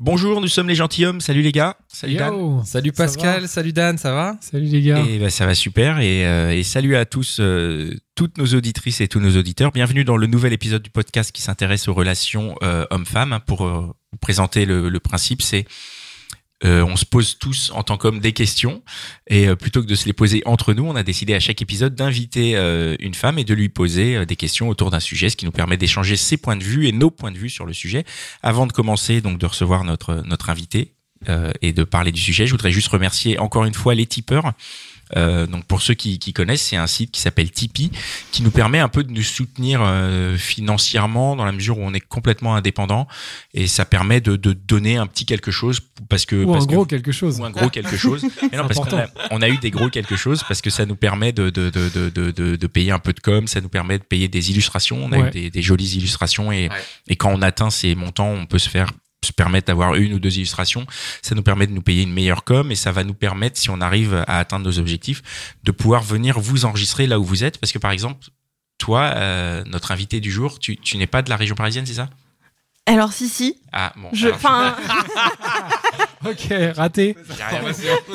Bonjour, nous sommes les gentilshommes. Salut les gars. Salut Dan. Salut Pascal, salut Dan, ça va? Salut les gars. Et ben, ça va super. Et, euh, et salut à tous, euh, toutes nos auditrices et tous nos auditeurs. Bienvenue dans le nouvel épisode du podcast qui s'intéresse aux relations euh, hommes-femmes. hein. Pour euh, vous présenter le, le principe, c'est euh, on se pose tous en tant qu'hommes des questions et euh, plutôt que de se les poser entre nous, on a décidé à chaque épisode d'inviter euh, une femme et de lui poser euh, des questions autour d'un sujet, ce qui nous permet d'échanger ses points de vue et nos points de vue sur le sujet. Avant de commencer donc de recevoir notre notre invité euh, et de parler du sujet, je voudrais juste remercier encore une fois les tipeurs. Euh, donc pour ceux qui, qui connaissent, c'est un site qui s'appelle Tipeee, qui nous permet un peu de nous soutenir euh, financièrement dans la mesure où on est complètement indépendant et ça permet de, de donner un petit quelque chose parce que Ou parce un que- gros quelque chose. ou un gros quelque chose. Mais non, parce qu'on a, on a eu des gros quelque chose parce que ça nous permet de, de, de, de, de, de, de payer un peu de com, ça nous permet de payer des illustrations. On a Ouais. eu des, des jolies illustrations et, Ouais. et quand on atteint ces montants, on peut se faire se permettre d'avoir une ou deux illustrations, ça nous permet de nous payer une meilleure com et ça va nous permettre, si on arrive à atteindre nos objectifs, de pouvoir venir vous enregistrer là où vous êtes. Parce que par exemple, toi, euh, notre invité du jour, tu, tu n'es pas de la région parisienne, c'est ça? Alors si si, Ah bon. je, alors, enfin Ok, raté.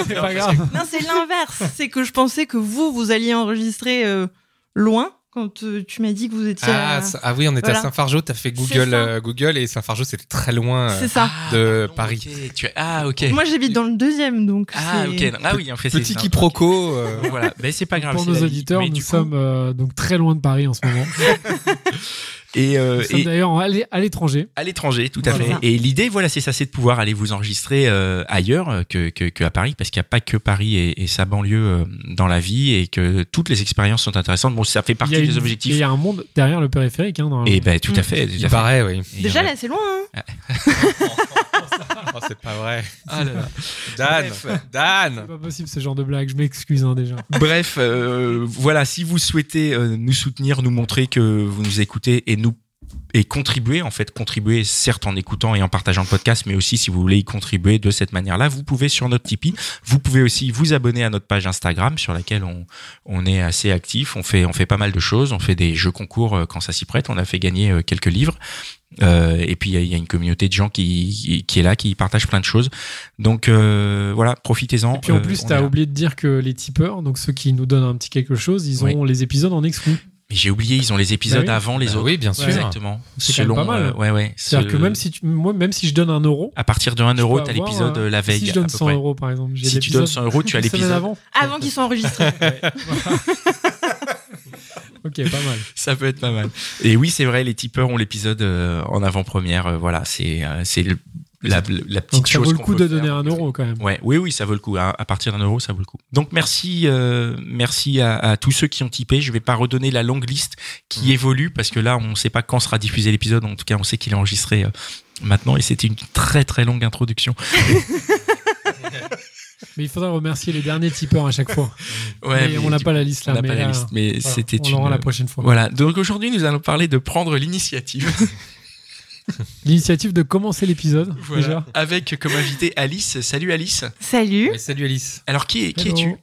C'est pas grave. non c'est l'inverse, c'est que je pensais que vous vous alliez enregistrer euh, loin quand euh, tu m'as dit que vous étiez. ah, à- ah oui, on était voilà. à Saint-Fargeau, t'as fait C'est Google, euh, Google et Saint-Fargeau c'était très loin euh, C'est ça. de Ah, Paris. ok, tu- Ah ok. Moi j'habite dans le deuxième donc. Ah c'est- ok. Ah oui, en fait c'est Petit quiproquo. euh, Voilà, mais c'est pas grave. Pour c'est nos auditeurs, Mais nous coup- sommes euh, donc très loin de Paris en ce moment. et, euh, et d'ailleurs à l'é- à l'étranger. à l'étranger, tout à fait. Et l'idée, voilà, c'est ça, c'est de pouvoir aller vous enregistrer euh, ailleurs euh, que, que, que à Paris, parce qu'il n'y a pas que Paris et, et sa banlieue euh, dans la vie, et que toutes les expériences sont intéressantes. Bon, ça fait Il partie des une- objectifs. Il y a un monde derrière le périphérique. Hein, dans- Et ben tout à Mm. fait. tout à Il fait. paraît, oui. Déjà là c'est loin. Hein Oh, c'est pas vrai. Ah là là. Dan, Bref. C'est Dan. pas possible ce genre de blague. Je m'excuse hein, déjà. Bref, euh, voilà, si vous souhaitez euh, nous soutenir, nous montrer que vous nous écoutez et nous et contribuer en fait contribuer certes en écoutant et en partageant le podcast mais aussi si vous voulez y contribuer de cette manière-là vous pouvez sur notre Tipeee. Vous pouvez aussi vous abonner à notre page Instagram sur laquelle on, on est assez actif. On fait on fait pas mal de choses. On fait des jeux concours euh, quand ça s'y prête. On a fait gagner euh, quelques livres. Euh, et puis il y y, a une communauté de gens qui, qui, est là qui partagent plein de choses. Donc euh, voilà profitez-en. Et puis en Euh, plus, est là. oublié de dire que les tipeurs, donc ceux qui nous donnent un petit quelque chose, ils ont les épisodes en exclu. Mais j'ai oublié, ils ont les épisodes Bah oui. avant les Bah autres. oui, bien sûr. Exactement. C'est quand même pas mal. euh, ouais, ouais. C'est-à-dire Ce- que même si, tu, moi, même si je donne un euro, à partir de 1 je euro, t'as avoir, l'épisode euh, euh, la veille. Si je donne peu 100 près. euros par exemple, j'ai Si tu donnes l'épisode 100 euros, tu as l'épisode. avant. Avant qu'ils soient enregistrés. Ok, pas mal. Ça peut être pas mal. Et oui, c'est vrai, les tipeurs ont l'épisode euh, en avant-première. euh, voilà, c'est euh, c'est le- la, la petite Donc ça chose vaut le coup de donner faire. un euro quand même. Ouais, oui, oui, ça vaut le coup. À, à partir d'un euro, ça vaut le coup. Donc merci, euh, merci à, à tous ceux qui ont typé. Je vais pas redonner la longue liste qui évolue parce que là, on ne sait pas quand sera diffusé l'épisode. En tout cas, on sait qu'il est enregistré euh, maintenant et c'était une très très longue introduction. Mais il faudra remercier les derniers tipeurs à chaque fois. Ouais, mais on n'a pas la liste on là. n'a pas la liste, mais voilà, c'était on l'aura une- la prochaine fois. Voilà. Donc aujourd'hui, nous allons parler de prendre l'initiative. L'initiative de commencer l'épisode Voilà. déjà. Avec comme invité Alice. Salut Alice. Salut. Ouais, salut Alice. Alors qui, est- qui es-tu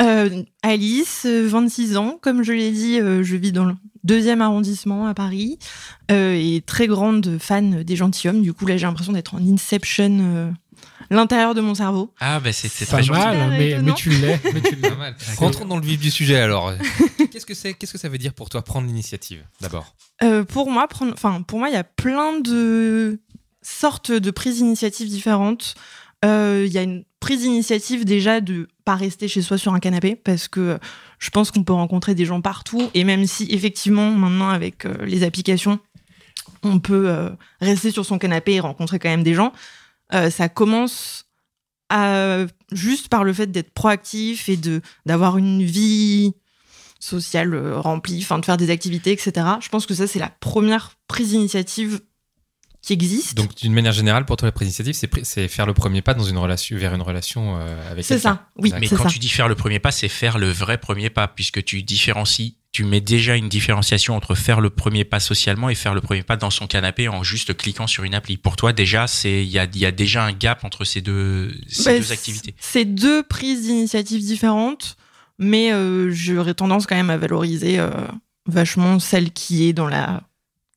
Euh, Alice, euh, 26 ans. Comme je l'ai dit, euh, je vis dans le deuxième arrondissement à Paris euh, et très grande fan des gentilshommes. Du coup, là, j'ai l'impression d'être en Inception, euh, l'intérieur de mon cerveau. Ah bah c'est très gentil. mal, mais, mais tu l'es. mais tu l'es. Pas mal. Rentrons dans le vif du sujet alors. Qu'est-ce que c'est Qu'est-ce que ça veut dire pour toi prendre l'initiative d'abord? Euh, pour moi, prendre, enfin, pour moi, il y a plein de sortes de prises d'initiative différentes. Euh, Il y a une prise d'initiative déjà de pas rester chez soi sur un canapé parce que je pense qu'on peut rencontrer des gens partout et même si effectivement maintenant avec euh, les applications on peut euh, rester sur son canapé et rencontrer quand même des gens, euh, ça commence à, juste par le fait d'être proactif et de d'avoir une vie sociale euh, remplie, enfin de faire des activités, etc. Je pense que ça, c'est la première prise d'initiative qui existe. Donc, d'une manière générale, pour toi, la prise d'initiative, c'est, pr- c'est faire le premier pas dans une relation, vers une relation euh, avec c'est quelqu'un. ça, oui, Mais c'est quand ça. tu dis faire le premier pas, c'est faire le vrai premier pas, puisque tu différencies, tu mets déjà une différenciation entre faire le premier pas socialement et faire le premier pas dans son canapé en juste cliquant sur une appli. Pour toi, déjà, c'est il y a, il y a déjà un gap entre ces deux, ces Bah, deux c'est- activités. C'est deux prises d'initiative différentes, mais euh, j'aurais tendance quand même à valoriser euh, vachement celle qui est dans la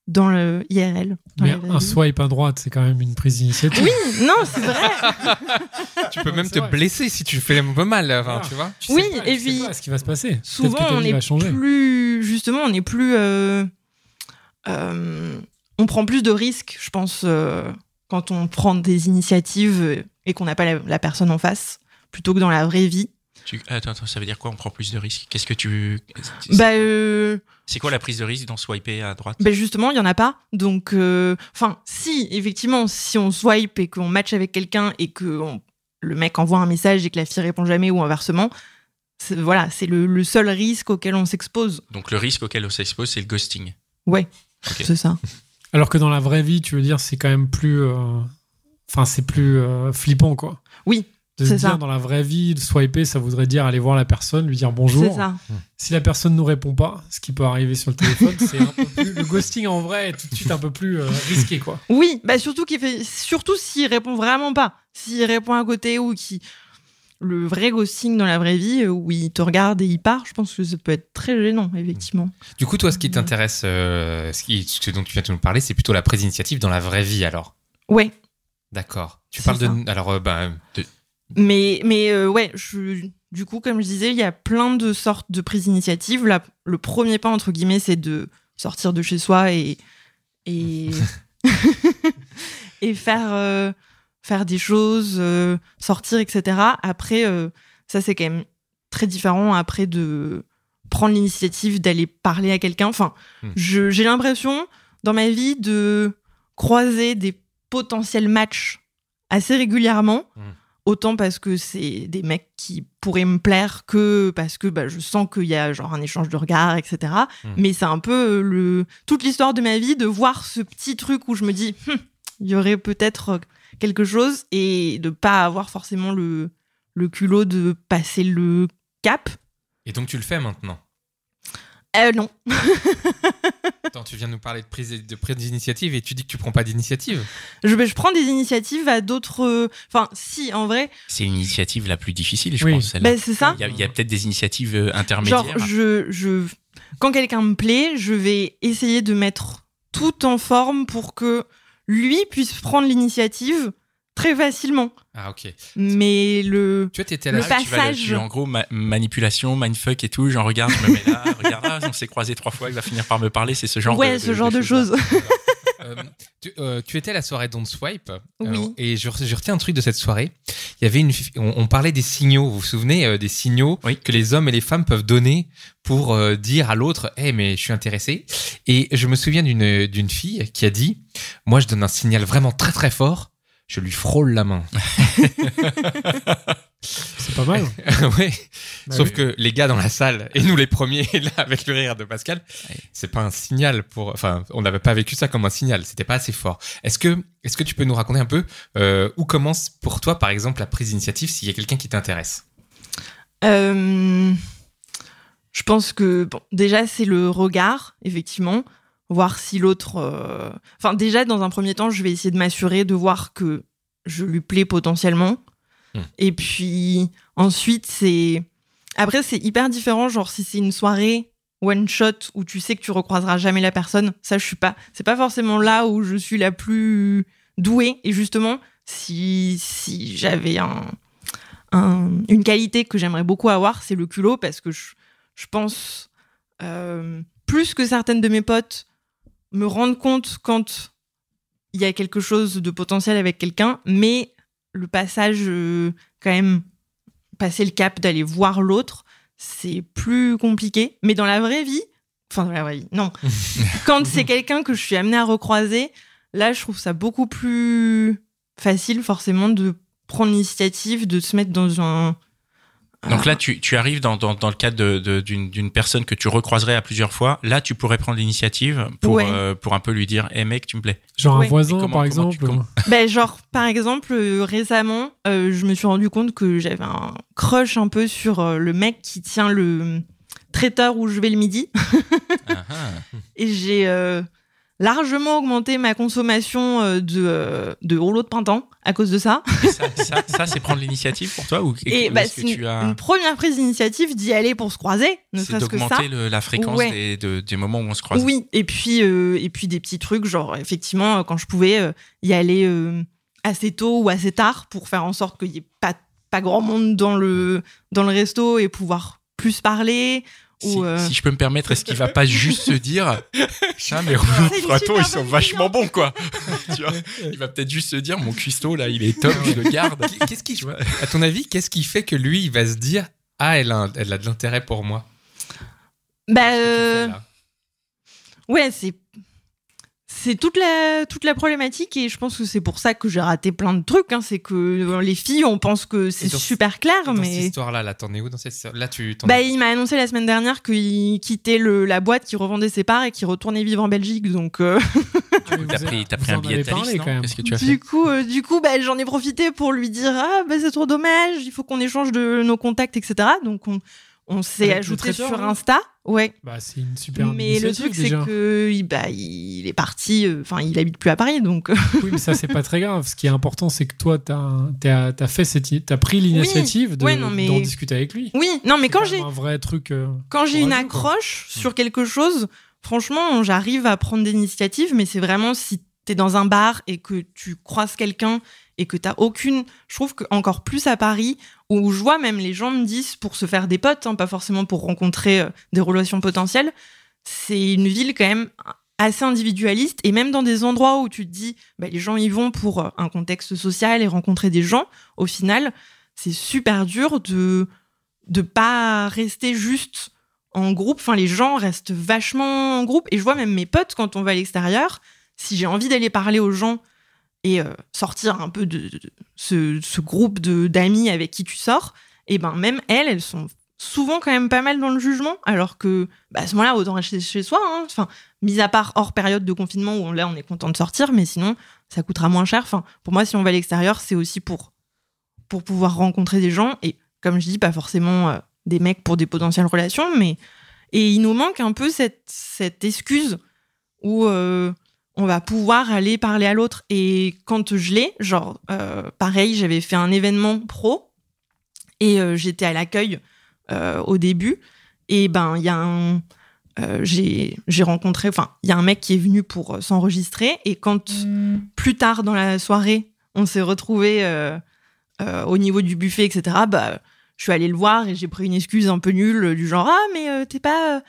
dans le IRL. dans Mais un swipe à droite, c'est quand même une prise d'initiative. Oui, non, c'est vrai. Tu peux même te vrai. blesser si tu fais un peu mal, Ah. tu vois. Tu Oui, sais pas, et tu sais puis, pas ce qui va se passer. Souvent, on est va changer. plus justement, on est plus, euh, euh, on prend plus de risques, je pense, euh, quand on prend des initiatives et qu'on n'a pas la, la personne en face, plutôt que dans la vraie vie. Tu- Attends, attends, ça veut dire quoi On prend plus de risques? Qu'est-ce que tu Bah, euh, C'est quoi la prise de risque dans swiper à droite? Ben justement, il y en a pas. Donc, euh, enfin, si effectivement, si on swipe et qu'on match avec quelqu'un et que on- le mec envoie un message et que la fille répond jamais ou inversement, c'est- voilà, c'est le, le seul risque auquel on s'expose. Donc le risque auquel on s'expose, c'est le ghosting. Ouais, c'est ça. Alors que dans la vraie vie, tu veux dire, c'est quand même plus. euh, Enfin, c'est plus euh, flippant, quoi. Oui, De se dire, ça. dans la vraie vie, de swiper, ça voudrait dire aller voir la personne, lui dire bonjour. c'est ça. Si la personne nous répond pas, ce qui peut arriver sur le téléphone, c'est un peu plus. Le ghosting en vrai est tout de suite un peu plus euh, risqué, quoi. Oui, bah surtout qu'il fait, surtout s'il répond vraiment pas, s'il répond à côté ou qui le vrai ghosting dans la vraie vie euh, où il te regarde et il part, je pense que ça peut être très gênant effectivement. Du coup, toi, ce qui t'intéresse, euh, ce, qui- ce dont tu viens de nous parler, c'est plutôt la prise d'initiative dans la vraie vie, alors? Ouais, D'accord. Tu parles de. Alors, euh, ben, de- Mais, mais euh, ouais, je, du coup, comme je disais, il y a plein de sortes de prises d'initiative. Là, le premier pas, entre guillemets, c'est de sortir de chez soi et, et, et faire, euh, faire des choses, euh, sortir, etc. Après, ça, c'est quand même très différent après de prendre l'initiative d'aller parler à quelqu'un. Enfin, Hmm. j'ai l'impression, dans ma vie, de croiser des potentiels matchs assez régulièrement. Hmm. Autant parce que c'est des mecs qui pourraient me plaire que parce que bah, je sens qu'il y a genre un échange de regards, etc. Hmm. Mais c'est un peu le toute l'histoire de ma vie de voir ce petit truc où je me dis Hum, il y aurait peut-être quelque chose et de pas avoir forcément le, le culot de passer le cap. Et donc, tu le fais maintenant? Euh, non. Attends, tu viens de nous parler de prise, de prise d'initiative et tu dis que tu prends pas d'initiative. Je, je prends des initiatives à d'autres. euh, Enfin, si, en vrai, C'est l'initiative la plus difficile, je Oui. pense. celle-là. bah, c'est ça. Il y a, peut-être des initiatives euh, intermédiaires. Genre, je, je, quand quelqu'un me plaît, je vais essayer de mettre tout en forme pour que lui puisse prendre l'initiative très facilement. Ah, ok. Mais le. Tu vois, t'étais à Le. Ah, tu vas passage. tu- en gros, ma- manipulation, mindfuck et tout. J'en regarde, je me mets là, regarde là, on s'est croisé trois fois, il va finir par me parler. C'est ce genre ouais, de, ce genre de choses. Euh, tu, euh, tu étais à la soirée Don't Swipe. euh, Oui. et je, je retiens un truc de cette soirée. Il y avait une, on, on parlait des signaux. Vous vous souvenez euh, des signaux Oui. que les hommes et les femmes peuvent donner pour euh, dire à l'autre, "Eh mais je suis intéressé." Et je me souviens d'une d'une fille qui a dit, "Moi, je donne un signal vraiment très très fort. Je lui frôle la main." C'est pas mal. ouais. Bah Sauf oui. que les gars dans la salle et nous les premiers là avec le rire de Pascal, c'est pas un signal pour. Enfin, on n'avait pas vécu ça comme un signal. C'était pas assez fort. Est-ce que est-ce que tu peux nous raconter un peu euh, où commence pour toi par exemple la prise d'initiative s'il y a quelqu'un qui t'intéresse? Euh, je pense que, bon, déjà, c'est le regard, effectivement. Voir si l'autre. euh, Enfin, déjà, dans un premier temps, je vais essayer de m'assurer de voir que je lui plais potentiellement. Hmm. Et puis, ensuite, c'est. Après, c'est hyper différent. Genre, si c'est une soirée one shot où tu sais que tu recroiseras jamais la personne, ça, je suis pas. C'est pas forcément là où je suis la plus douée. Et justement, si, si j'avais un, un- une qualité que j'aimerais beaucoup avoir, c'est le culot, parce que je, je pense, euh, plus que certaines de mes potes, me rendre compte quand il y a quelque chose de potentiel avec quelqu'un, mais le passage, euh, quand même, passer le cap d'aller voir l'autre, c'est plus compliqué. Mais dans la vraie vie, enfin dans la vraie vie, non. quand c'est quelqu'un que je suis amenée à recroiser, là, je trouve ça beaucoup plus facile, forcément, de prendre l'initiative, de se mettre dans un, Donc là, tu, tu arrives dans, dans, dans le cadre de- de- d'une d'une personne que tu recroiserais à plusieurs fois. Là, tu pourrais prendre l'initiative pour, Ouais. euh, pour un peu lui dire Hé mec, tu me plais. Genre Ouais. un voisin, comment- par tu- exemple. comment- Ben, genre, par exemple, euh, récemment, euh, je me suis rendu compte que j'avais un crush un peu sur euh, le mec qui tient le traiteur où je vais le midi. Ah, ah. Et j'ai euh, largement augmenté ma consommation euh, de, euh, de rouleaux de printemps à cause de ça. Ça, ça, ça, c'est prendre l'initiative pour toi ou Et ou bah, que tu as une première prise d'initiative d'y aller pour se croiser, ne serait-ce que ça. d'augmenter la fréquence Ouais. des, de- des moments où on se croise. Oui, et puis, euh, et puis des petits trucs, genre effectivement, quand je pouvais euh, y aller euh, assez tôt ou assez tard pour faire en sorte qu'il n'y ait pas, pas grand monde dans le, dans le resto et pouvoir plus parler. Si, Ou, euh, si je peux me permettre, est-ce qu'il va pas juste se dire Ah, mais de printemps, super ils sont vachement bons, quoi. tu vois Il va peut-être juste se dire Mon cuistot, là, il est top, je le garde. Qu'est-ce qui, à ton avis, qu'est-ce qui fait que lui, il va se dire Ah, elle a, un- elle a de l'intérêt pour moi Bah, euh, ouais, c'est. C'est toute la, toute la problématique et je pense que c'est pour ça que j'ai raté plein de trucs. hein. C'est que euh, les filles, on pense que c'est super clair, Dans cette mais. histoire-là, là, t'en es où dans cette histoire? Là, tu Bah, il m'a annoncé la semaine dernière qu'il quittait le, la boîte qui revendait ses parts et qu'il retournait vivre en Belgique. Donc, euh, Ah, mais T'as pris, vous pris un billet de Thalys, parlé, non? quand même. Qu'est-ce que tu as fait? du coup, euh, du coup, bah, j'en ai profité pour lui dire ah bah c'est trop dommage, il faut qu'on échange de nos contacts, etc. Donc on, on s'est ajouté traiteur, sur là Insta, ouais. Bah, c'est une super Mais le truc c'est que il, bah, il est parti, euh, enfin il habite plus à Paris, donc euh, Oui, mais ça, c'est pas très grave. Ce qui est important, c'est que toi, t'as t'as- t'as fait cette, t'as pris l'initiative de Ouais, non, mais- d'en discuter avec lui. oui. Non mais C'est quand j'ai un vrai truc. euh, quand j'ai une quoi. accroche sur quelque chose, franchement, j'arrive à prendre des initiatives, mais c'est vraiment si t'es dans un bar et que tu croises quelqu'un et que t'as aucune. Je trouve que encore plus à Paris, où je vois même les gens me disent pour se faire des potes, hein, pas forcément pour rencontrer euh, des relations potentielles, c'est une ville quand même assez individualiste et même dans des endroits où tu te dis bah, les gens y vont pour euh, un contexte social et rencontrer des gens au final c'est super dur de de pas rester juste en groupe. Enfin les gens restent vachement en groupe et je vois même mes potes quand on va à l'extérieur si j'ai envie d'aller parler aux gens et euh, sortir un peu de, ce, ce groupe d'amis avec qui tu sors et ben même elles elles sont souvent quand même pas mal dans le jugement alors que bah, à ce moment-là autant rester chez soi hein. enfin mis à part hors période de confinement où là on est content de sortir mais sinon ça coûtera moins cher enfin pour moi si on va à l'extérieur c'est aussi pour pour pouvoir rencontrer des gens et comme je dis pas forcément euh, des mecs pour des potentielles relations mais et il nous manque un peu cette cette excuse où euh, on va pouvoir aller parler à l'autre. Et quand je l'ai genre euh, pareil j'avais fait un événement pro et euh, j'étais à l'accueil euh, au début. Et ben il y a un j'ai rencontré enfin il y a un mec qui est venu pour s'enregistrer. Et quand plus tard dans la soirée on s'est retrouvé au niveau du buffet etc bah je suis allée le voir et j'ai pris une excuse un peu nulle du genre ah mais t'es pas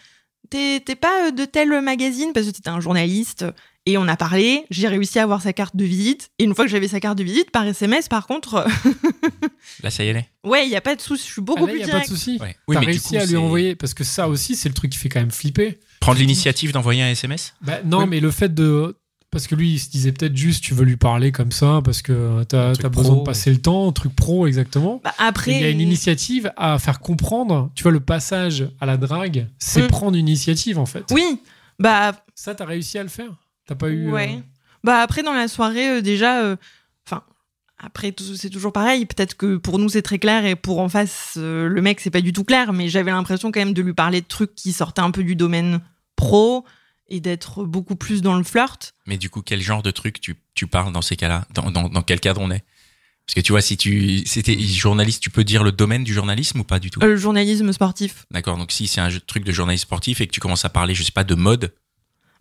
t'es t'es pas de tel magazine parce que t'étais un journaliste et on a parlé j'ai réussi à avoir sa carte de visite et une fois que j'avais sa carte de visite par SMS par contre euh, Là, ça y est. ouais il y a pas de souci je suis Ah, beaucoup là, plus y a pas de souci. Ouais. Oui, T'as réussi coup, à lui envoyer parce que ça aussi, c'est le truc qui fait quand même flipper. Prendre l'initiative d'envoyer un SMS Bah, non, Oui. mais le fait de. Parce que lui, il se disait peut-être juste, tu veux lui parler comme ça, parce que t'as Un truc as besoin pro. de passer le temps, un truc pro, exactement. Bah, Et après il y a une initiative à faire comprendre. Tu vois, le passage à la drague, c'est Mm. prendre une initiative, en fait. oui bah Ça, t'as réussi à le faire? T'as pas eu. Ouais. euh, Bah après dans la soirée euh, déjà, euh, enfin après tout- c'est toujours pareil. Peut-être que pour nous c'est très clair et pour en face euh, le mec c'est pas du tout clair. Mais j'avais l'impression quand même de lui parler de trucs qui sortaient un peu du domaine pro et d'être beaucoup plus dans le flirt. Mais du coup, quel genre de truc tu, tu parles dans ces cas-là? Dans, dans, dans quel cadre on est? Parce que tu vois, si tu c'était journaliste, tu peux dire le domaine du journalisme ou pas du tout? Euh, le journalisme sportif. D'accord. Donc si c'est un truc de journaliste sportif et que tu commences à parler, je sais pas, de mode,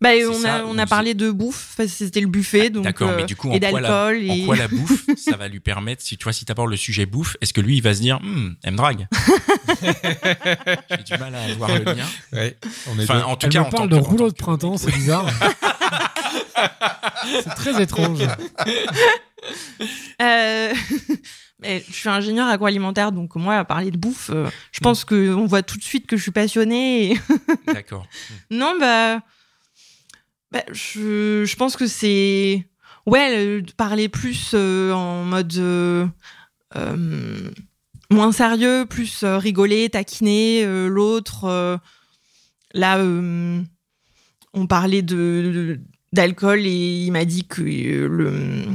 Bah on ça, a on a parlé de bouffe. Enfin, c'était le buffet donc d'accord. euh, mais du coup, et en quoi, la, d'alcool en et quoi la bouffe, ça va lui permettre Si tu vois, si t'abordes le sujet bouffe, est-ce que lui, il va se dire, hmm, elle me drague? J'ai du mal à voir le lien. Ouais, on est Enfin, deux. en tout Elle cas, me parle de rouleau de que- printemps, c'est bizarre. c'est très étrange. Euh, mais je suis ingénieur agroalimentaire, donc moi, à parler de bouffe, euh, je pense qu'on voit tout de suite que je suis passionnée. et- D'accord. non, bah, bah, je, pense que c'est. Ouais, parler plus euh, en mode. euh, euh, moins sérieux, plus rigoler, taquiner l'autre. là, on parlait de d'alcool et il m'a dit que le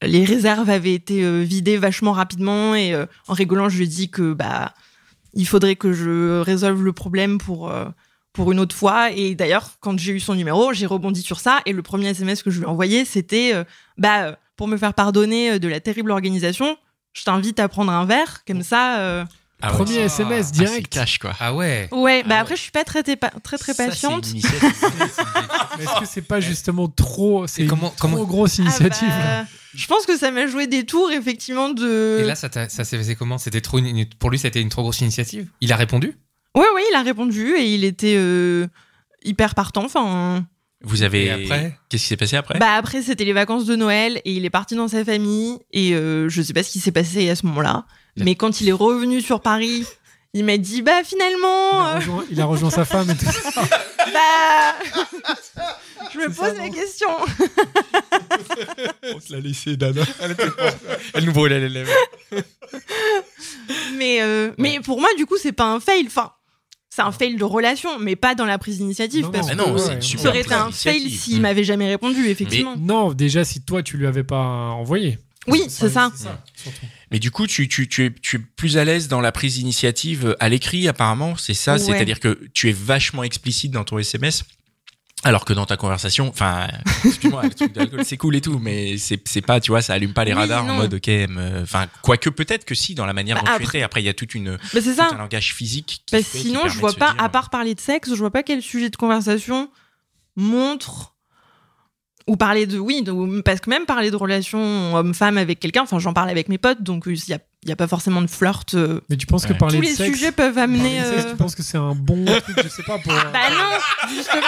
les réserves avaient été vidées vachement rapidement et en rigolant, je lui ai dit que bah il faudrait que je résolve le problème pour pour une autre fois. Et d'ailleurs, quand j'ai eu son numéro, j'ai rebondi sur ça et le premier SMS que je lui ai envoyé, c'était euh, bah euh, pour me faire pardonner euh, de la terrible organisation, je t'invite à prendre un verre comme ça. euh. Ah Premier ouais. SMS Ah, c'est direct. cash quoi. Ah ouais. Ouais, bah Ah après je suis pas très très, très, Ça, patiente. Mais Est-ce que c'est pas justement trop, c'est comment- trop comment- grosse Ah initiative bah, je pense que ça m'a joué des tours effectivement de. Et là, ça, ça s'est passé comment? C'était trop une- pour lui, c'était une trop grosse initiative? Il a répondu? Ouais, ouais, il a répondu et il était euh, hyper partant. Enfin, Vous avez. Et après Qu'est-ce qui s'est passé après? Bah après c'était les vacances de Noël et il est parti dans sa famille et euh, je sais pas ce qui s'est passé à ce moment-là. La- Mais quand il est revenu sur Paris, il m'a dit bah il finalement, a, euh, rejoint, il a rejoint sa femme et tout ça. bah, je me pose ça, la question. On te l'a laissé, Dana. Elle nous brûlait les lèvres. Mais euh, mais pour moi du coup c'est pas un fail. Enfin, c'est un fail de relation, mais pas dans la prise d'initiative Non, parce non, non, que c'est une ouais. super ça aurait été un fail s'il m'avait jamais répondu effectivement. Non, déjà, si toi, tu lui avais pas envoyé. Oui, c'est ça. Mais du coup, tu, tu, tu, es, tu es plus à l'aise dans la prise d'initiative à l'écrit, apparemment, c'est ça? Ouais. C'est-à-dire que tu es vachement explicite dans ton SMS alors que dans ta conversation, enfin, excuse-moi, le truc d'alcool, c'est cool et tout, mais c'est c'est pas, tu vois, ça allume pas les Oui, radars en mode, ok, enfin, quoique peut-être que si, dans la manière Bah, dont tu après- étais. Après, il y a toute une, Bah, c'est tout ça. un langage physique. Qui Bah, fait- qui sinon, permet je vois pas, dire- à part parler de sexe, je vois pas quel sujet de conversation montre ou parler de oui, de- parce que même parler de relations homme-femme avec quelqu'un, enfin j'en parle avec mes potes, donc il y a, y a pas forcément de flirt. euh. Mais tu penses que Ouais. parler Tous de les sexe, sujets peuvent amener. sexe, euh, tu penses que c'est un bon truc, je sais pas, pour. Bah non, justement.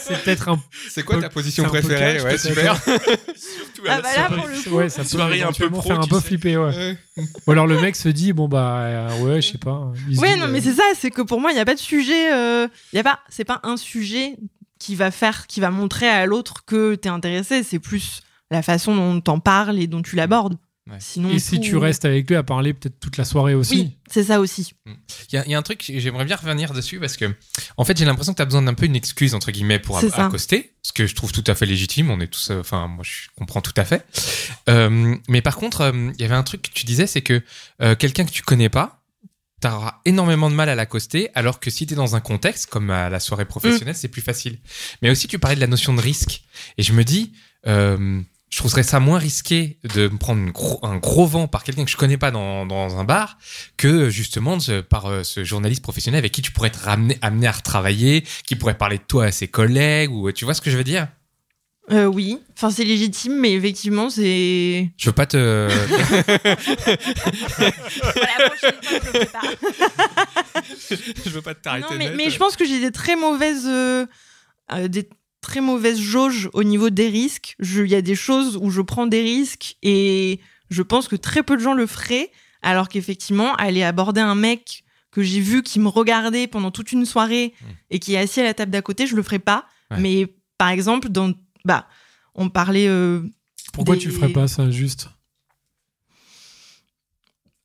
c'est peut-être un. C'est quoi ta position préférée? Ouais, super. Ah bah là pour le coup. Ouais, ça peut Soirée un peu éventuellement pro, faire un peu sais. flipper, ouais. Ou alors le mec se dit, bon bah, euh, ouais, je sais pas. il se Ouais, dit, non, euh, mais c'est ça, c'est que pour moi, il n'y a pas de sujet. euh, y a pas, c'est pas un sujet qui va faire, qui va montrer à l'autre que t'es intéressé. C'est plus la façon dont t'en parles et dont tu l'abordes. Ouais. Sinon. Et si tu restes avec lui à parler peut-être toute la soirée aussi. Oui, c'est ça aussi. Il y, a- il y a un truc, j'aimerais bien revenir dessus parce que, en fait, j'ai l'impression que tu as besoin d'un peu une excuse, entre guillemets, pour accoster. Ce que je trouve tout à fait légitime. On est tous, euh, enfin, moi, je comprends tout à fait. Euh, mais par contre, euh, il y avait un truc que tu disais, c'est que quelqu'un que tu connais pas, t'auras énormément de mal à l'accoster, alors que si t'es dans un contexte, comme à la soirée professionnelle, c'est plus facile. Mais aussi, tu parlais de la notion de risque. Et je me dis, euh, je trouverais ça moins risqué de me prendre gros- un gros vent par quelqu'un que je connais pas dans, dans un bar que justement de- par euh, ce journaliste professionnel avec qui tu pourrais être amené à retravailler, qui pourrait parler de toi à ses collègues, ou tu vois ce que je veux dire? Euh, oui, enfin c'est légitime, mais effectivement c'est. Je veux pas te... Voilà, la prochaine fois, je veux pas te t'arrêter Non, mais, net. mais je pense que j'ai des très mauvaises, euh, euh, des très mauvaises jauges au niveau des risques. Je- Il y a des choses où je prends des risques et je pense que très peu de gens le feraient, alors qu'effectivement, aller aborder un mec que j'ai vu qui me regardait pendant toute une soirée Mm. et qui est assis à la table d'à côté, je le ferais pas. Ouais. Mais par exemple, dans, bah, on parlait. euh, Pourquoi des- tu ferais pas ça juste?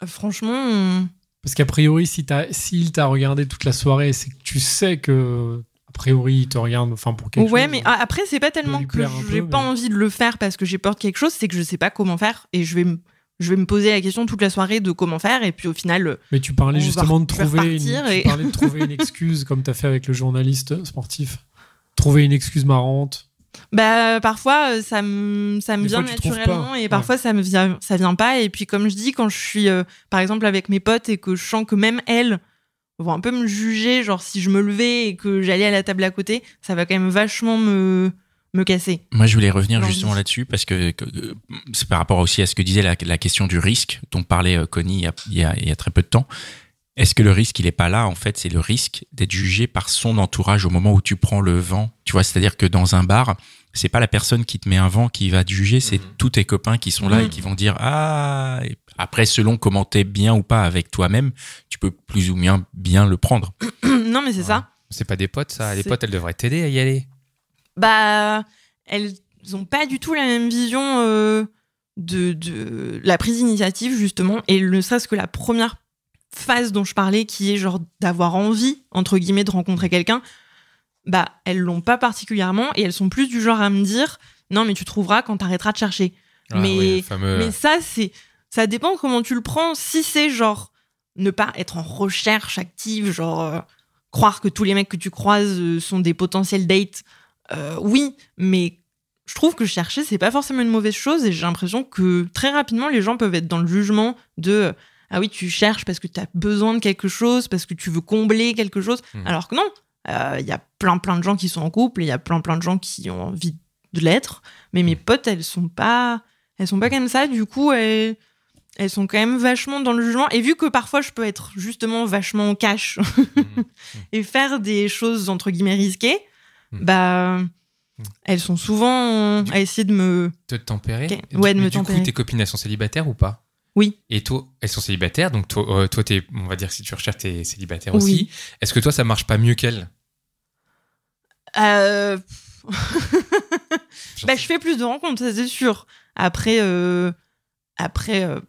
Franchement, on- Parce qu'a priori, si t'as- s'il t'a regardé toute la soirée, c'est que tu sais que priori il te regarde, enfin pour quelque ouais, chose. mais a- après, c'est pas tellement que j'ai pas mais- envie de le faire parce que j'ai peur de quelque chose, c'est que je sais pas comment faire et je vais me, je vais me poser la question toute la soirée de comment faire et puis au final, euh, Mais tu parlais justement de trouver une, repartir tu et- parlais de trouver une excuse comme t'as fait avec le journaliste sportif. Trouver une excuse marrante. bah parfois euh, ça me ça me Des vient fois, tu naturellement et parfois ça me vient ça vient pas et puis comme je dis quand je suis euh, par exemple avec mes potes et que je sens que même elles vont un peu me juger genre si je me levais et que j'allais à la table à côté, ça va quand même vachement me me casser. Moi, je voulais revenir justement là-dessus parce que, que, euh, c'est par rapport aussi à ce que disait la, la question du risque dont parlait euh, Connie il y, a, il, y a, il y a très peu de temps. Est-ce que le risque, il est pas là? En fait, c'est le risque d'être jugé par son entourage au moment où tu prends le vent. Tu vois, c'est-à-dire que dans un bar, c'est pas la personne qui te met un vent qui va te juger, c'est Mhm. tous tes copains qui sont là Mhm. et qui vont dire ah. Et après, selon comment t'es bien ou pas avec toi-même, tu peux plus ou moins bien le prendre. non mais c'est ça. C'est pas des potes, ça. Les potes, elles devraient t'aider à y aller. bah elles ont pas du tout la même vision euh, de, de la prise d'initiative, justement, et ne serait-ce que la première phase dont je parlais, qui est genre d'avoir envie, entre guillemets, de rencontrer quelqu'un, bah, elles l'ont pas particulièrement, et elles sont plus du genre à me dire, non, mais tu trouveras quand t'arrêteras de chercher. Ah, mais, oui, le fameux- mais ça, c'est, ça dépend comment tu le prends. Si c'est genre ne pas être en recherche active, genre euh, croire que tous les mecs que tu croises euh, sont des potentiels dates, euh, oui, mais je trouve que chercher, c'est pas forcément une mauvaise chose et j'ai l'impression que très rapidement, les gens peuvent être dans le jugement de ah oui, tu cherches parce que tu as besoin de quelque chose, parce que tu veux combler quelque chose, Mhm. alors que non. Il y a plein plein de gens qui sont en couple, il y a plein plein de gens qui ont envie de l'être, mais mes potes, elles sont pas elles sont pas comme ça, du coup, elles, elles sont quand même vachement dans le jugement. Et vu que parfois je peux être justement vachement cash Mhm. et faire des choses entre guillemets risquées, Mm. bah elles sont souvent à essayer de me. te tempérer. Ouais, de Mais me du tempérer. coup, tes copines, elles sont célibataires ou pas? Oui. Et toi, elles sont célibataires, donc toi, euh, toi t'es, on va dire que si tu recherches, t'es célibataire Oui. aussi. Est-ce que toi, ça marche pas mieux qu'elles? Euh, bah, je fais plus de rencontres, ça c'est sûr. Après, euh, après, euh,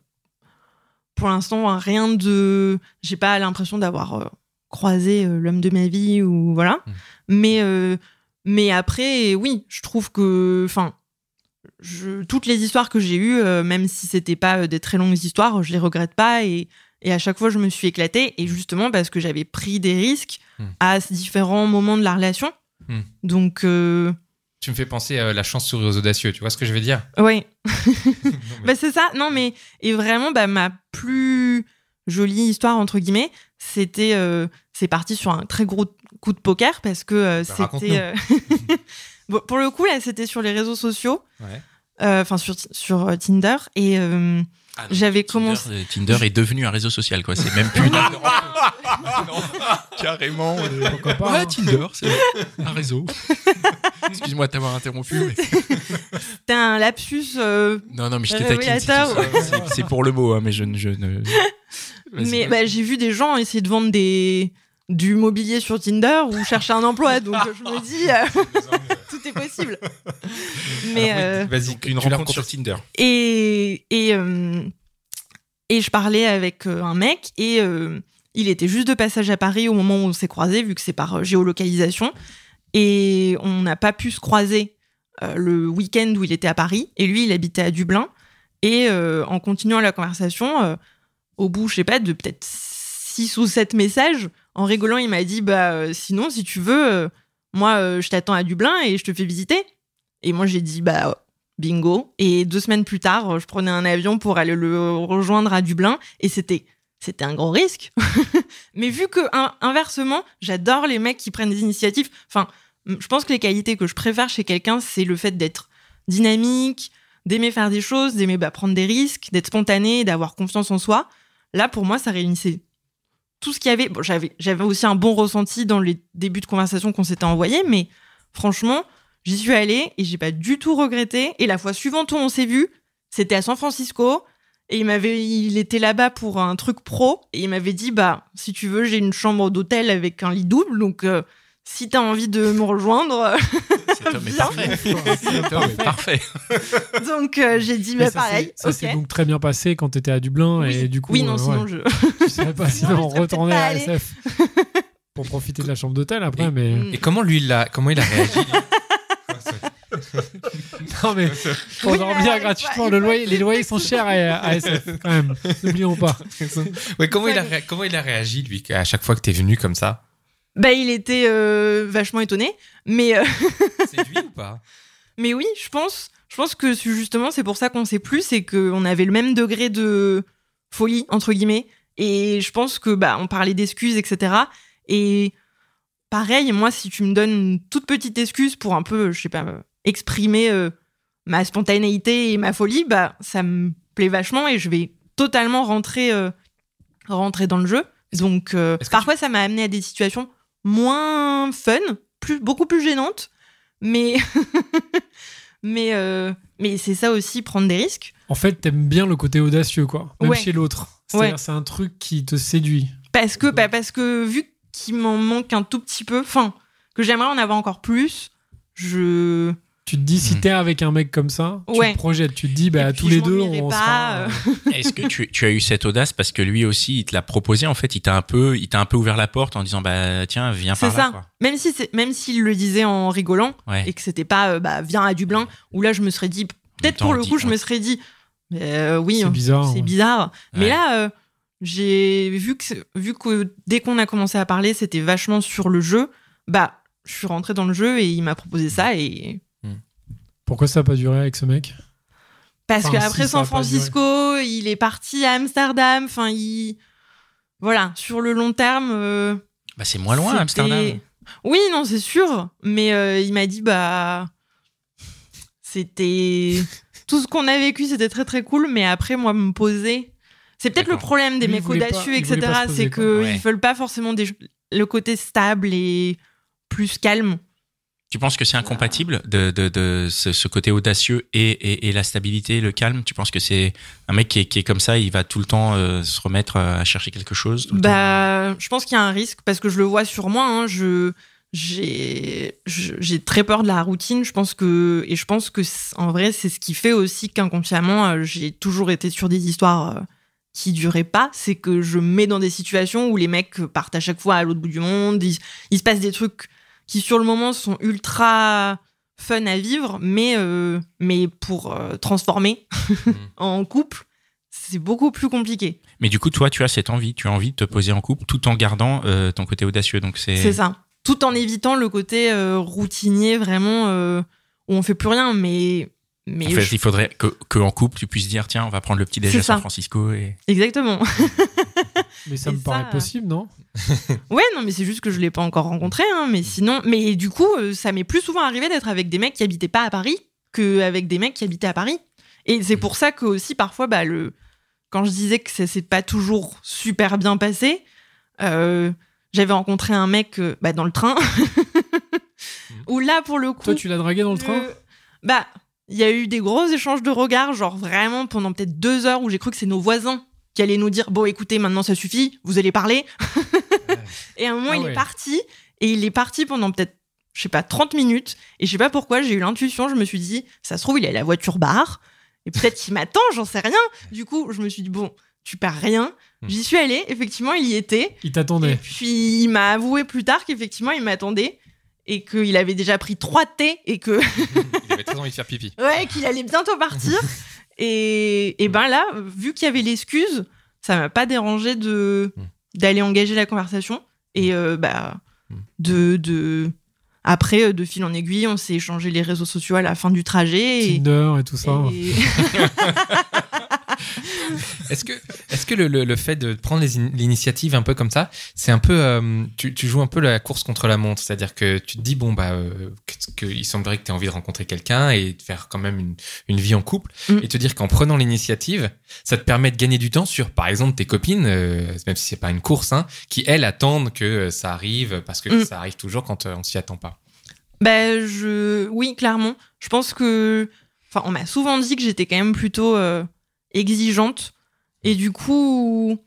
pour l'instant, rien de. J'ai pas l'impression d'avoir euh, croisé euh, l'homme de ma vie ou voilà. Mm. Mais, euh, mais après, oui, je trouve que, enfin, je, toutes les histoires que j'ai eues, euh, même si c'était pas euh, des très longues histoires, je les regrette pas et, et à chaque fois je me suis éclatée et justement parce que j'avais pris des risques Mm. à différents moments de la relation. Mm. Donc, euh, Tu me fais penser à la chance sourit aux audacieux, tu vois ce que je veux dire? Non, mais- Bah, c'est ça. Non, mais et vraiment, bah, ma plus jolie histoire entre guillemets, c'était, euh, c'est parti sur un très gros coup de poker parce que euh, Bah, c'était. euh, bon, pour le coup, là, c'était sur les réseaux sociaux, Ouais. enfin sur sur Tinder et euh, j'avais Tinder, commencé. euh, Tinder est devenu un réseau social, quoi. C'est même plus. Non, carrément. euh, Pourquoi pas, Ouais, hein. Tinder, c'est un réseau. Excuse-moi de t'avoir interrompu. mais- C'était un lapsus. euh, Non, non, mais je t'ai taquiné. c'est pour le mot, hein, mais je, ne- je ne. Vas-y. mais bah, j'ai vu des gens essayer de vendre des du mobilier sur Tinder ou chercher un emploi, donc je me dis euh, possible. Mais oui, euh, Vas-y, une rencontre sur Tinder. Et, et, euh, et je parlais avec euh, un mec et euh, il était juste de passage à Paris au moment où on s'est croisés, vu que c'est par géolocalisation. Et on n'a pas pu se croiser euh, le week-end où il était à Paris. Et lui, il habitait à Dublin. Et euh, en continuant la conversation, euh, au bout, je sais pas, de peut-être six ou sept messages, en rigolant, il m'a dit Bah, sinon, si tu veux, euh, moi, euh, je t'attends à Dublin et je te fais visiter. Et moi, j'ai dit Bah, bingo. Et deux semaines plus tard, je prenais un avion pour aller le rejoindre à Dublin. Et c'était. C'était un gros risque. Mais vu que, in- inversement, j'adore les mecs qui prennent des initiatives. Enfin, je pense que les qualités que je préfère chez quelqu'un, c'est le fait d'être dynamique, d'aimer faire des choses, d'aimer bah, prendre des risques, d'être spontané, d'avoir confiance en soi. Là, pour moi, ça réunissait tout ce qu'il y avait. Bon, j'avais, j'avais aussi un bon ressenti dans les débuts de conversation qu'on s'était envoyés, mais franchement, j'y suis allée et j'ai pas du tout regretté. Et la fois suivante où on s'est vu, c'était à San Francisco. Et il m'avait, il était là-bas pour un truc pro. Et il m'avait dit, bah, si tu veux, j'ai une chambre d'hôtel avec un lit double. Donc, euh, si t'as envie de me rejoindre. Cet homme est parfait. Cet homme est parfait. donc, euh, j'ai dit, Mais bah, pareil. Ça s'est donc très bien passé quand tu étais à Dublin Oui. et du coup. oui, non, euh, sinon, ouais. je. Je savais pas Sinon, sinon je serais retourner peut-être à SF pour profiter de la chambre d'hôtel après, Et- mais. Et comment lui, il a, comment il a réagi non mais pour Oui, dormir gratuitement, le loyer, les loyers sont chers à, à SF quand même. N'oublions pas. Ouais, comment, il a, comment il a réagi, lui, à chaque fois que t'es venu comme ça? Bah, il était euh, vachement étonné. Mais, euh, Lui ou pas? Mais oui, je pense, je pense que justement, c'est pour ça qu'on sait plus, c'est qu'on avait le même degré de folie, entre guillemets. Et je pense que, bah, on parlait d'excuses, etc. Et pareil, moi, si tu me donnes une toute petite excuse pour un peu, je sais pas, exprimer euh, ma spontanéité et ma folie, bah, ça me plaît vachement et je vais totalement rentrer, euh, rentrer dans le jeu. Donc, euh, parfois, ça m'a amené à des situations moins fun, plus, beaucoup plus gênantes, mais, mais, euh, mais c'est ça aussi, prendre des risques. En fait, t'aimes bien le côté audacieux, quoi. Même Ouais. chez l'autre. C'est-à-dire, Ouais. c'est un truc qui te séduit. Parce que, bah, parce que vu qu'il m'en manque un tout petit peu, enfin, que j'aimerais en avoir encore plus, je. Tu te dis, si Hmm. t'es avec un mec comme ça, tu Ouais. te projettes, tu te dis, bah, puis, tous les deux, on sera. euh. Est-ce que tu, tu as eu cette audace parce que lui aussi il te l'a proposé en fait il t'a un peu il t'a un peu ouvert la porte en disant bah tiens viens C'est par là ça. quoi. Même si c'est, même s'il le disait en rigolant Ouais. et que c'était pas, euh, bah, viens à Dublin, où là, je me serais dit, peut-être pour le dit, coup, je ouais. me serais dit, euh, oui, C'est hein, bizarre, c'est ouais. bizarre. Mais là, euh, j'ai vu que, vu que dès qu'on a commencé à parler, c'était vachement sur le jeu. Bah, je suis rentrée dans le jeu et il m'a proposé ça et Pourquoi ça n'a pas duré avec ce mec parce Enfin, qu'après si, San. Francisco, il est parti à Amsterdam. Enfin, il, voilà, sur le long terme. euh, Bah c'est moins loin Amsterdam. Oui, non, c'est sûr. Mais euh, il m'a dit, bah. C'était. Tout ce qu'on a vécu, c'était très très cool. Mais après, moi, me poser. C'est peut-être le problème des Lui, mecs audacieux, etc. C'est qu'ils Ouais. veulent pas forcément des... le côté stable et plus calme. Tu penses que c'est incompatible de, de, de ce, ce côté audacieux et, et, et la stabilité, le calme? Tu penses que c'est un mec qui est, qui est comme ça, il va tout le temps euh, se remettre à chercher quelque chose tout le temps? Bah, je pense qu'il y a un risque parce que je le vois sur moi. hein, je j'ai très peur de la routine. Je pense que et je pense que en vrai c'est ce qui fait aussi qu'inconsciemment euh, j'ai toujours été sur des histoires euh, qui duraient pas. C'est que je me mets dans des situations où les mecs partent à chaque fois à l'autre bout du monde. Il, il se passe des trucs qui sur le moment sont ultra fun à vivre, mais euh, mais pour euh, transformer en couple, c'est beaucoup plus compliqué. Mais du coup, toi, tu as cette envie, tu as envie de te poser en couple tout en gardant euh, ton côté audacieux. Donc c'est C'est ça. Tout en évitant le côté routinier, vraiment, où on fait plus rien, mais. Mais En fait, je- il faudrait que, que en couple, tu puisses dire tiens, on va prendre le petit déjeuner à. San Francisco et Exactement. Mais ça Et me ça, paraît possible, non? Ouais, non, mais c'est juste que je l'ai pas encore rencontré, hein, mais sinon. Mais du coup, euh, ça m'est plus souvent arrivé d'être avec des mecs qui habitaient pas à Paris qu'avec des mecs qui habitaient à Paris. Et c'est pour ça que aussi, parfois, bah, le... quand je disais que ça s'est pas toujours super bien passé, euh, j'avais rencontré un mec euh, bah, dans le train. Où là, pour le coup. Toi, tu l'as dragué dans le train? Bah, il y a eu des gros échanges de regards, genre vraiment pendant peut-être deux heures où j'ai cru que c'est nos voisins qui allaient nous dire bon, écoutez, maintenant ça suffit, vous allez parler. et à un moment, Ah il ouais. est parti et il est parti pendant peut-être, je sais pas, 30 minutes. Et je sais pas pourquoi, j'ai eu l'intuition, je me suis dit, ça se trouve, il a la voiture barre et peut-être qu'il m'attend, j'en sais rien. Du coup, je me suis dit bon, tu perds rien. J'y suis allée, effectivement, il y était. Il t'attendait. puis il m'a avoué plus tard qu'effectivement il m'attendait et qu'il avait déjà pris trois thés et que Il avait très envie de faire pipi. ouais qu'il allait bientôt partir. et, et ben là, vu qu'il y avait l'excuse, ça m'a pas dérangé de Mm. d'aller engager la conversation et euh, bah de de après euh, de fil en aiguille, on s'est échangé les réseaux sociaux à la fin du trajet. Et, Tinder et tout ça. et- Est-ce que, est-ce que le, le- le fait de prendre l'initiative un peu comme ça, c'est un peu, euh, tu, tu joues un peu la course contre la montre, c'est-à-dire que tu te dis bon bah, euh, semblerait que tu aies envie de rencontrer quelqu'un et de faire quand même une, une vie en couple, Mm. et te dire qu'en prenant l'initiative, ça te permet de gagner du temps sur, par exemple, tes copines, euh, même si c'est pas une course, hein, qui elles attendent que euh, ça arrive parce que Mm. ça arrive toujours quand on s'y attend pas. Ben, je... Oui, clairement. Je pense que... Enfin, on m'a souvent dit que j'étais quand même plutôt euh, exigeante. Et du coup,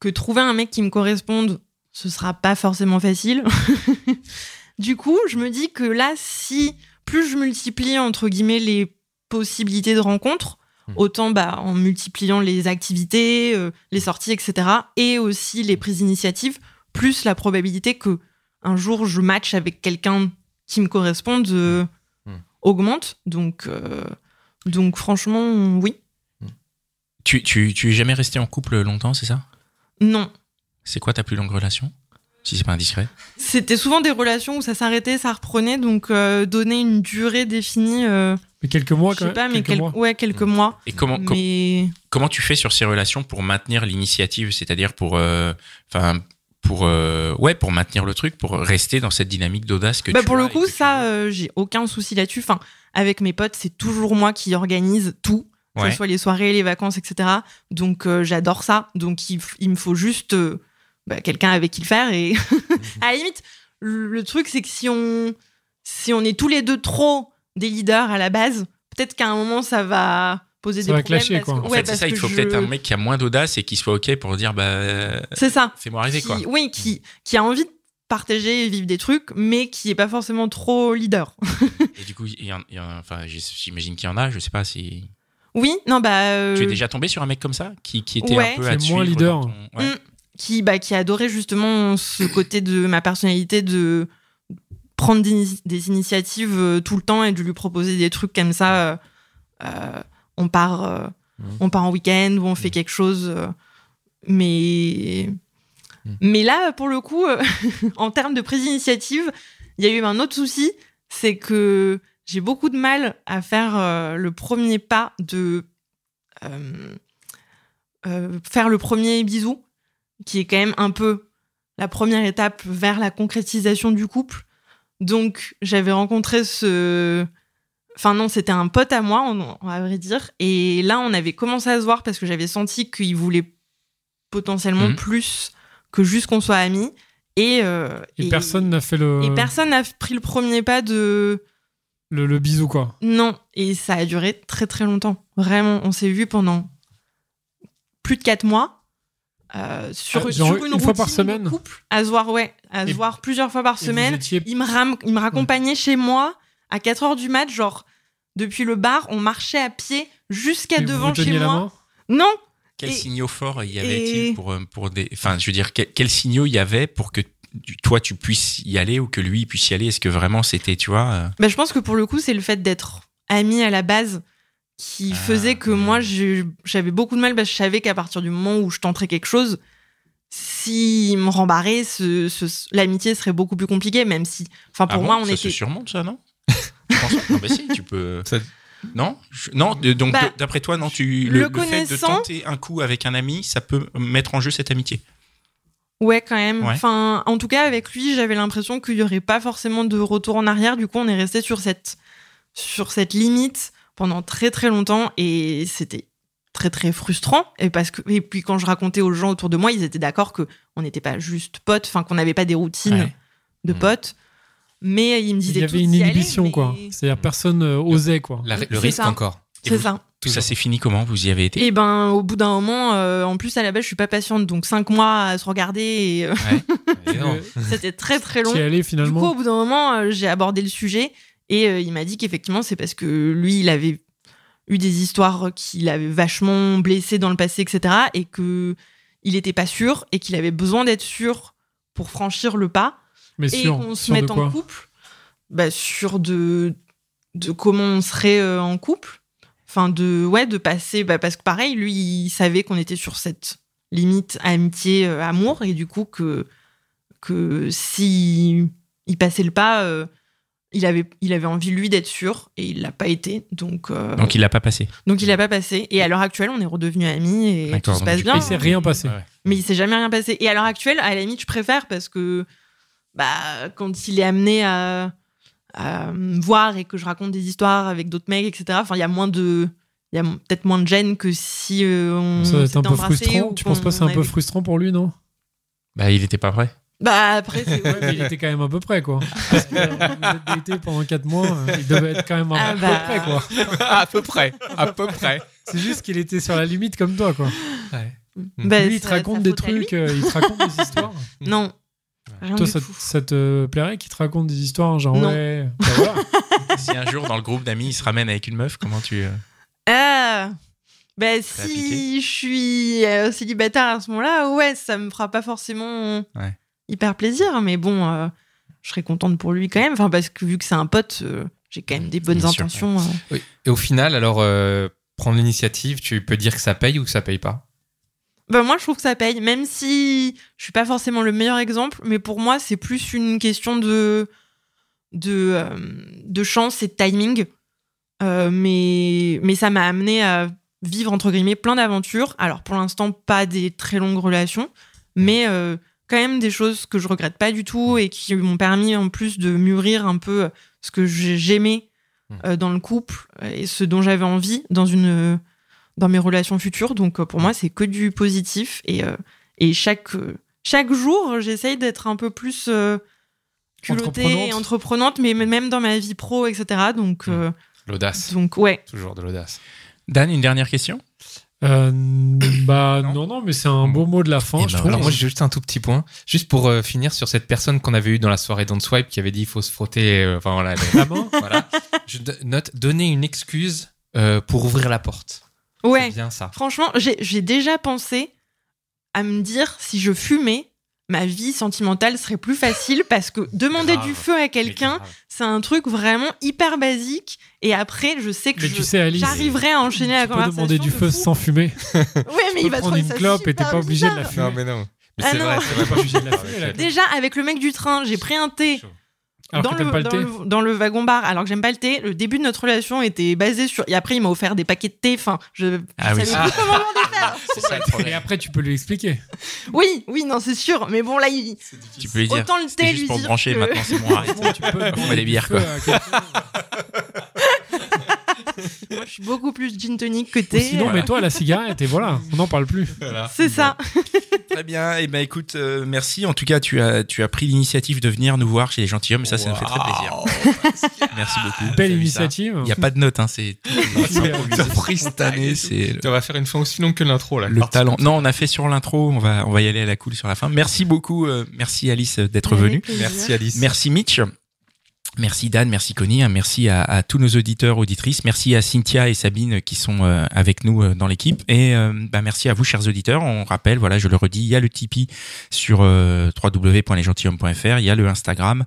que trouver un mec qui me corresponde, ce sera pas forcément facile. du coup, je me dis que là, si plus je multiplie, entre guillemets, les possibilités de rencontre, Hmm. autant bah, en multipliant les activités, euh, les sorties, etc., et aussi les prises d'initiative, plus la probabilité que un jour je match avec quelqu'un qui me corresponde euh, Mm. augmente. Donc, euh, donc franchement, oui. Tu, tu, tu es jamais resté en couple longtemps, c'est ça? Non. C'est quoi ta plus longue relation Si c'est pas indiscret? C'était souvent des relations où ça s'arrêtait, ça reprenait, donc euh, donner une durée définie, euh, Mais quelques mois je quand sais même. pas, mais quelques quel- mois. ouais, quelques mois. Et comment, com- comment tu fais sur ces relations pour maintenir l'initiative, c'est-à-dire pour, euh, enfin, pour, euh, ouais, pour maintenir le truc, pour rester dans cette dynamique d'audace que bah, tu pour as le coup, ça, euh, j'ai aucun souci là-dessus. Enfin, avec mes potes, c'est toujours moi qui organise tout. Que Ouais. ce soit les soirées, les vacances, etc. Donc euh, j'adore ça. Donc il, me faut juste euh, bah, quelqu'un avec qui le faire. Et à la limite, le, truc c'est que si on si on est tous les deux trop des leaders à la base, peut-être qu'à un moment ça va poser Ça des va problèmes. clasher, parce quoi. que- En ouais, fait, c'est parce ça, il faut je- peut-être un mec qui a moins d'audace et qui soit OK pour dire, bah, C'est ça. fais-moi arriver, Qui- quoi. Oui, qui qui a envie partager et vivre des trucs, mais qui est pas forcément trop leader. Et du coup, il y en, il y en- enfin, j'imagine qu'il y en a. Je sais pas si Oui, non, bah. euh, tu es déjà tombé sur un mec comme ça qui, qui était Ouais. un peu à moins leader. ton- ouais. Mm. qui, bah, qui adorait justement ce côté de ma personnalité de prendre des, des initiatives euh, tout le temps et de lui proposer des trucs comme ça. euh, euh, on part, euh, Mhm. on part en week-end ou on fait quelque chose. mais, Mhm. mais là, pour le coup, en termes de prise d'initiative, il y a eu un autre souci, c'est que j'ai beaucoup de mal à faire euh, le premier pas de euh, euh, faire le premier bisou, qui est quand même un peu la première étape vers la concrétisation du couple. Donc, j'avais rencontré ce. Enfin, non, c'était un pote à moi, on, va vrai dire. Et là, on avait commencé à se voir parce que j'avais senti qu'il voulait potentiellement Mhm. plus que juste qu'on soit amis. Et, euh, Et, personne n'a fait le, et personne n'a pris le premier pas de. Le, le bisou, quoi. Non, et ça a duré très très longtemps. Vraiment, on s'est vu pendant plus de quatre mois. euh, sur, Ah, genre sur une, une fois par semaine couple, à se voir, ouais, à se Et- voir plusieurs fois par Et semaine. étiez- Il me, ram- il me raccompagnait chez moi à 4 heures du mat, genre depuis le bar, on marchait à pied jusqu'à et devant chez la moi. main Non, Quels Et- signaux forts y et- avait-il pour, euh, pour des. Enfin, je veux dire, quel- quels signaux il y avait pour que tu- toi tu puisses y aller ou que lui puisse y aller Est-ce que vraiment c'était, tu vois euh, bah, je pense que pour le coup, c'est le fait d'être ami à la base qui Ah, faisait que hmm. moi, j'ai- j'avais beaucoup de mal parce que je savais qu'à partir du moment où je tenterais quelque chose, s'il me rembarrait, ce, ce- l'amitié serait beaucoup plus compliquée, même si. Enfin, pour ah bon, moi, on ça était. se surmonte, ça, non Je pense pas. Non, bah si, tu peux. Ça- Non, je- non. de- donc Bah, d'après toi, non, tu le le, le fait de connaissant- tenter un coup avec un ami, ça peut mettre en jeu cette amitié. Ouais, quand même. Ouais. Enfin, en tout cas, avec lui, j'avais l'impression qu'il y aurait pas forcément de retour en arrière. Du coup, on est resté sur cette, sur cette limite pendant très très longtemps et c'était très très frustrant. Et parce que, et puis quand je racontais aux gens autour de moi, ils étaient d'accord que on n'était pas juste potes, enfin qu'on n'avait pas des routines Ouais. de Mm. potes. Mais ils me Il disaient y avait une inhibition, mais- quoi. C'est-à-dire personne euh, osait, quoi. La- le risque ça. encore. C'est ça. Tout ça s'est fini comment? Vous y avez été? Et ben, au bout d'un moment, euh, en plus à la base, je suis pas patiente, donc cinq mois à se regarder, et euh. Euh, c'était très très long. Allé Du coup, finalement. au bout d'un moment, euh, j'ai abordé le sujet et euh, il m'a dit qu'effectivement, c'est parce que lui, il avait eu des histoires qui l'avaient vachement blessé dans le passé, etc. Et que il était pas sûr et qu'il avait besoin d'être sûr pour franchir le pas Mais et sûr, qu'on se mette en couple. Bah, sûr de, de comment on serait euh, en couple. Enfin, de, ouais, de passer. Bah, parce que pareil, lui, il savait qu'on était sur cette limite amitié, euh, amour. Et du coup, que, que si il passait le pas, euh, il, avait, il avait envie, lui, d'être sûr. Et il l'a pas été. Donc, euh, Donc il l'a pas passé. donc il l'a pas passé. Et à l'heure actuelle, on est redevenus amis et tout se passe bien. Il s'est rien passé. Ouais. Mais il s'est jamais rien passé. Et à l'heure actuelle, à la limite, je préfère parce que bah, quand il est amené à, à me voir et que je raconte des histoires avec d'autres mecs, etc., enfin, il y a moins de. Il y a peut-être moins de gêne que si euh, on. Ça un peu embrassé frustrant. Tu penses pas que c'est un peu avait- frustrant pour lui, non? Bah il était pas prêt. Bah après, c'est. Ouais, mais il était quand même à peu près, quoi. Parce que, euh, vous êtes datés pendant 4 mois, euh, il devait être quand même à Ah peu bah. près, quoi. à peu près. À peu près. C'est juste qu'il était sur la limite comme toi, quoi. bah, lui, il te raconte des trucs, euh, il te raconte des histoires. Non. Rien Toi, du ça, tout. ça te plairait qu'il te raconte des histoires, genre, Non. ouais. bah voilà. si un jour dans le groupe d'amis il se ramène avec une meuf, comment tu euh, Ah bah si je suis euh, célibataire à ce moment-là, ouais, ça me fera pas forcément Ouais. hyper plaisir, mais bon, euh, je serais contente pour lui quand même, enfin parce que vu que c'est un pote, euh, j'ai quand même des bonnes Bien sûr, intentions. euh. Oui. Et au final, alors, euh, prendre l'initiative, tu peux dire que ça paye ou que ça paye pas? Bah moi je trouve que ça paye, même si je suis pas forcément le meilleur exemple, mais pour moi c'est plus une question de de, euh, de chance et de timing. Euh, mais, mais ça m'a amené à vivre entre guillemets plein d'aventures. Alors pour l'instant pas des très longues relations, mais euh, quand même des choses que je regrette pas du tout et qui m'ont permis en plus de mûrir un peu ce que j'ai- j'aimais euh, dans le couple et ce dont j'avais envie dans une dans mes relations futures. Donc euh, pour moi, c'est que du positif. Et, euh, et chaque, euh, chaque jour, j'essaye d'être un peu plus euh, culottée Entreprenante. et entreprenante, mais même dans ma vie pro, etc. Donc, euh, L'audace. donc ouais. Toujours de l'audace. Dan, une dernière question? Euh, bah non, non, mais c'est un beau mot de la fin, Eh je ben, trouve. Alors moi j'ai juste un tout petit point, juste pour euh, finir sur cette personne qu'on avait eue dans la soirée Don't Swipe qui avait dit il faut se frotter, euh, enfin voilà, les- la main. voilà. Je note donner une excuse euh, pour ouvrir la porte. Ouais. C'est bien ça. Franchement, j'ai j'ai déjà pensé à me dire si je fumais, ma vie sentimentale serait plus facile parce que demander Grave. du feu à Mais quelqu'un, c'est un truc vraiment hyper basique. Et après, je sais que Mais je- tu sais, Alice, j'arriverai à enchaîner la tu peux conversation. demander du de feu fou. sans fumer. Ouais, mais il va prendre une ça clope et t'es pas obligé de la fumer. Non mais non. Mais Ah c'est non. vrai, c'est vrai, pas obligé de la fumer, là. Déjà, avec le mec du train, j'ai pris un thé. Alors dans, le, pas le dans, thé. le, dans le wagon bar, alors que j'aime pas le thé, le début de notre relation était basé sur. Et après, il m'a offert des paquets de thé. Enfin, je, je Ah oui, savais plus comment faire. C'est ça le Et après, tu peux lui expliquer. Oui, oui, non, c'est sûr. Mais bon, là, il... Tu peux lui dire. autant le thé juste lui pour dire brancher, que- maintenant c'est bon, arrête. tu peux demander des bières, quoi. Moi, je suis beaucoup plus gin tonic que Ou thé. Sinon, mets-toi à la cigarette et voilà, on n'en parle plus. C'est ça. Très bien. Et ben écoute, euh, merci. En tout cas, tu as tu as pris l'initiative de venir nous voir chez les gentilshommes. et Ça, ça nous fait très plaisir. merci beaucoup. Belle initiative. Il n'y a pas de note, hein. C'est pris cette année. C'est On va faire une fin aussi longue que l'intro là. le talent. Non, on a fait sur l'intro. On va on va y aller à la cool sur la fin. Merci beaucoup. euh, merci Alice d'être venue. Merci Alice. Merci Mitch. Merci Dan, merci Connie, hein, merci à, tous nos auditeurs, auditrices, merci à Cynthia et Sabine qui sont euh, avec nous euh, dans l'équipe et euh, bah, merci à vous chers auditeurs. On rappelle, voilà, je le redis, il y a le Tipeee sur euh, il y a le Instagram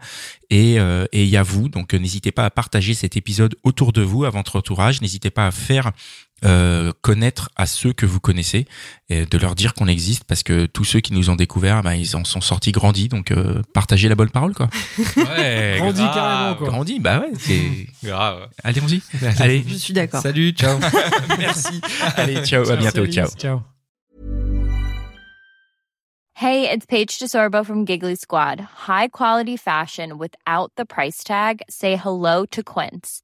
et et il y a vous. Donc n'hésitez pas à partager cet épisode autour de vous, à votre entourage. N'hésitez pas à faire euh, connaître à ceux que vous connaissez et de leur dire qu'on existe parce que tous ceux qui nous ont découvert, bah, ils en sont sortis grandis. Donc euh, partagez la bonne parole quoi. Ouais, Grandis grave. carrément, quoi. Grandis, bah ouais. c'est- Grave. Allez-y. Allez, Je suis d'accord. Salut, ciao. merci. Allez, ciao, à bientôt, ciao. Ciao. Hey, it's Paige DeSorbo from Giggly Squad. High quality fashion without the price tag. Say hello to Quince.